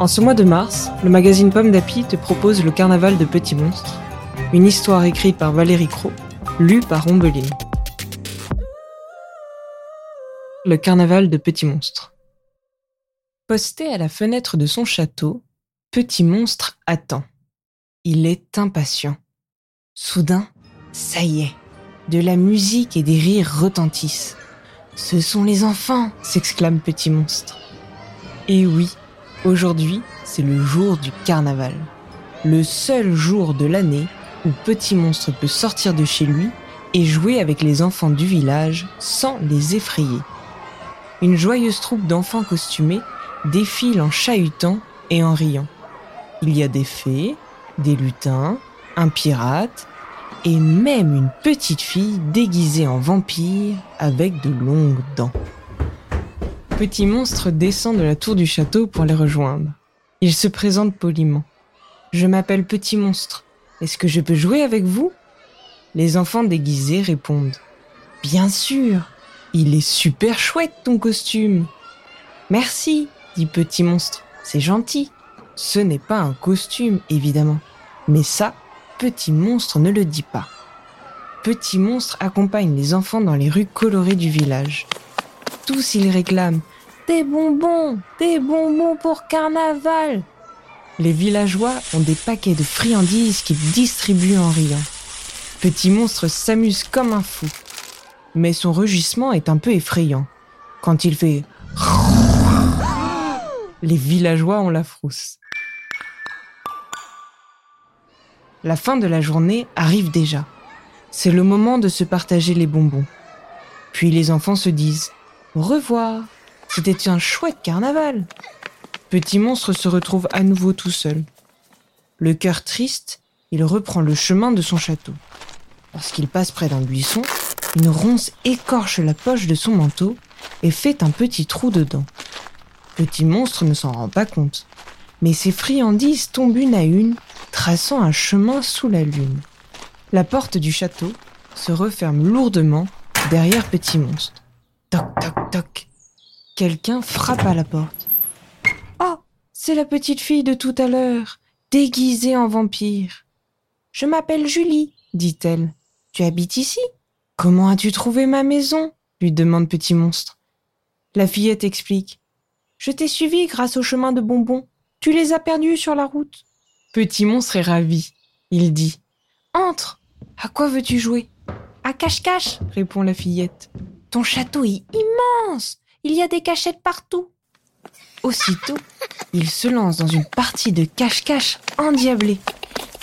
En ce mois de mars, le magazine Pomme d'Api te propose le carnaval de Petits Monstres, une histoire écrite par Valérie Cros, lue par Ombeline. Le carnaval de Petits Monstres. Posté à la fenêtre de son château, Petit Monstre attend. Il est impatient. Soudain, ça y est, de la musique et des rires retentissent. Ce sont les enfants, s'exclame Petit Monstre. Et oui, Aujourd'hui, c'est le jour du carnaval. Le seul jour de l'année où Petit Monstre peut sortir de chez lui et jouer avec les enfants du village sans les effrayer. Une joyeuse troupe d'enfants costumés défile en chahutant et en riant. Il y a des fées, des lutins, un pirate et même une petite fille déguisée en vampire avec de longues dents petit monstre descend de la tour du château pour les rejoindre. Il se présente poliment. Je m'appelle Petit Monstre. Est-ce que je peux jouer avec vous? Les enfants déguisés répondent. Bien sûr. Il est super chouette ton costume. Merci, dit Petit Monstre. C'est gentil. Ce n'est pas un costume, évidemment. Mais ça, Petit Monstre ne le dit pas. Petit Monstre accompagne les enfants dans les rues colorées du village. Tous ils réclament des bonbons, des bonbons pour carnaval. Les villageois ont des paquets de friandises qu'ils distribuent en riant. Petit monstre s'amuse comme un fou. Mais son rugissement est un peu effrayant. Quand il fait les villageois ont la frousse. La fin de la journée arrive déjà. C'est le moment de se partager les bonbons. Puis les enfants se disent Au revoir. C'était un chouette carnaval. Petit monstre se retrouve à nouveau tout seul. Le cœur triste, il reprend le chemin de son château. Lorsqu'il passe près d'un buisson, une ronce écorche la poche de son manteau et fait un petit trou dedans. Petit monstre ne s'en rend pas compte, mais ses friandises tombent une à une, traçant un chemin sous la lune. La porte du château se referme lourdement derrière Petit monstre. Quelqu'un frappe à la porte. Oh, c'est la petite fille de tout à l'heure, déguisée en vampire. Je m'appelle Julie, dit-elle. Tu habites ici? Comment as-tu trouvé ma maison? lui demande Petit Monstre. La fillette explique. Je t'ai suivi grâce au chemin de bonbons. Tu les as perdus sur la route. Petit Monstre est ravi. Il dit. Entre. À quoi veux-tu jouer? À cache-cache, répond la fillette. Ton château est immense. Il y a des cachettes partout. Aussitôt, il se lance dans une partie de cache-cache endiablée.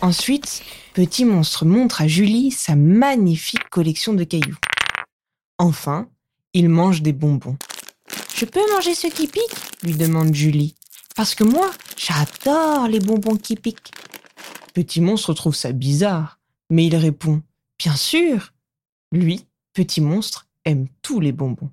Ensuite, Petit Monstre montre à Julie sa magnifique collection de cailloux. Enfin, il mange des bonbons. Je peux manger ceux qui piquent? lui demande Julie. Parce que moi, j'adore les bonbons qui piquent. Petit Monstre trouve ça bizarre, mais il répond Bien sûr Lui, Petit Monstre, aime tous les bonbons.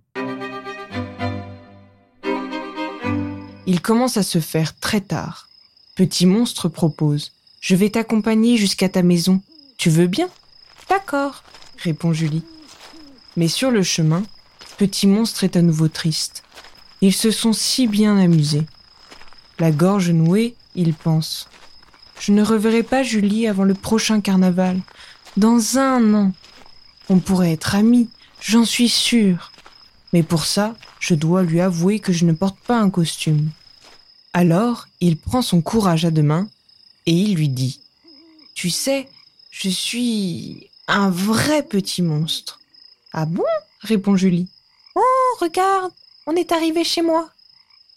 Il commence à se faire très tard. Petit monstre propose. Je vais t'accompagner jusqu'à ta maison. Tu veux bien? D'accord, répond Julie. Mais sur le chemin, Petit monstre est à nouveau triste. Ils se sont si bien amusés. La gorge nouée, il pense. Je ne reverrai pas Julie avant le prochain carnaval. Dans un an. On pourrait être amis, j'en suis sûre. Mais pour ça, je dois lui avouer que je ne porte pas un costume. Alors, il prend son courage à deux mains et il lui dit Tu sais, je suis un vrai petit monstre. Ah bon? répond Julie. Oh, regarde, on est arrivé chez moi.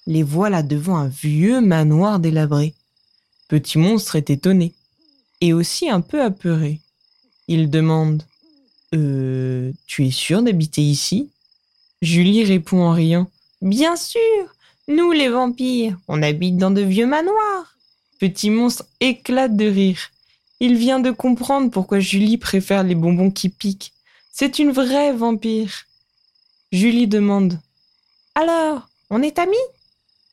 Les voilà devant un vieux manoir délabré. Petit monstre est étonné et aussi un peu apeuré. Il demande Euh, tu es sûr d'habiter ici? Julie répond en riant. Bien sûr, Nous, les vampires, on habite dans de vieux manoirs. Petit monstre éclate de rire. Il vient de comprendre pourquoi Julie préfère les bonbons qui piquent. C'est une vraie vampire. Julie demande Alors, on est amis?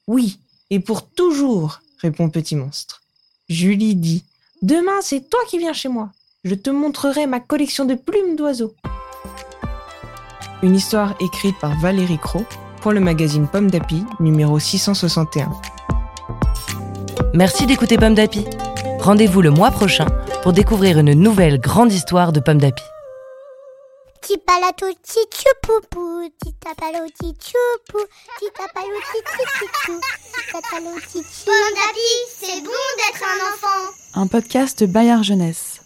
Oui, et pour toujours, répond Petit monstre. Julie dit Demain, c'est toi qui viens chez moi. Je te montrerai ma collection de plumes d'oiseaux. Une histoire écrite par Valérie Cros pour le magazine Pomme d'Api, numéro 661. Merci d'écouter Pomme d'Api. Rendez-vous le mois prochain pour découvrir une nouvelle grande histoire de Pomme d'Api. Pomme d'api, c'est bon d'être un enfant. Un podcast Bayard Jeunesse.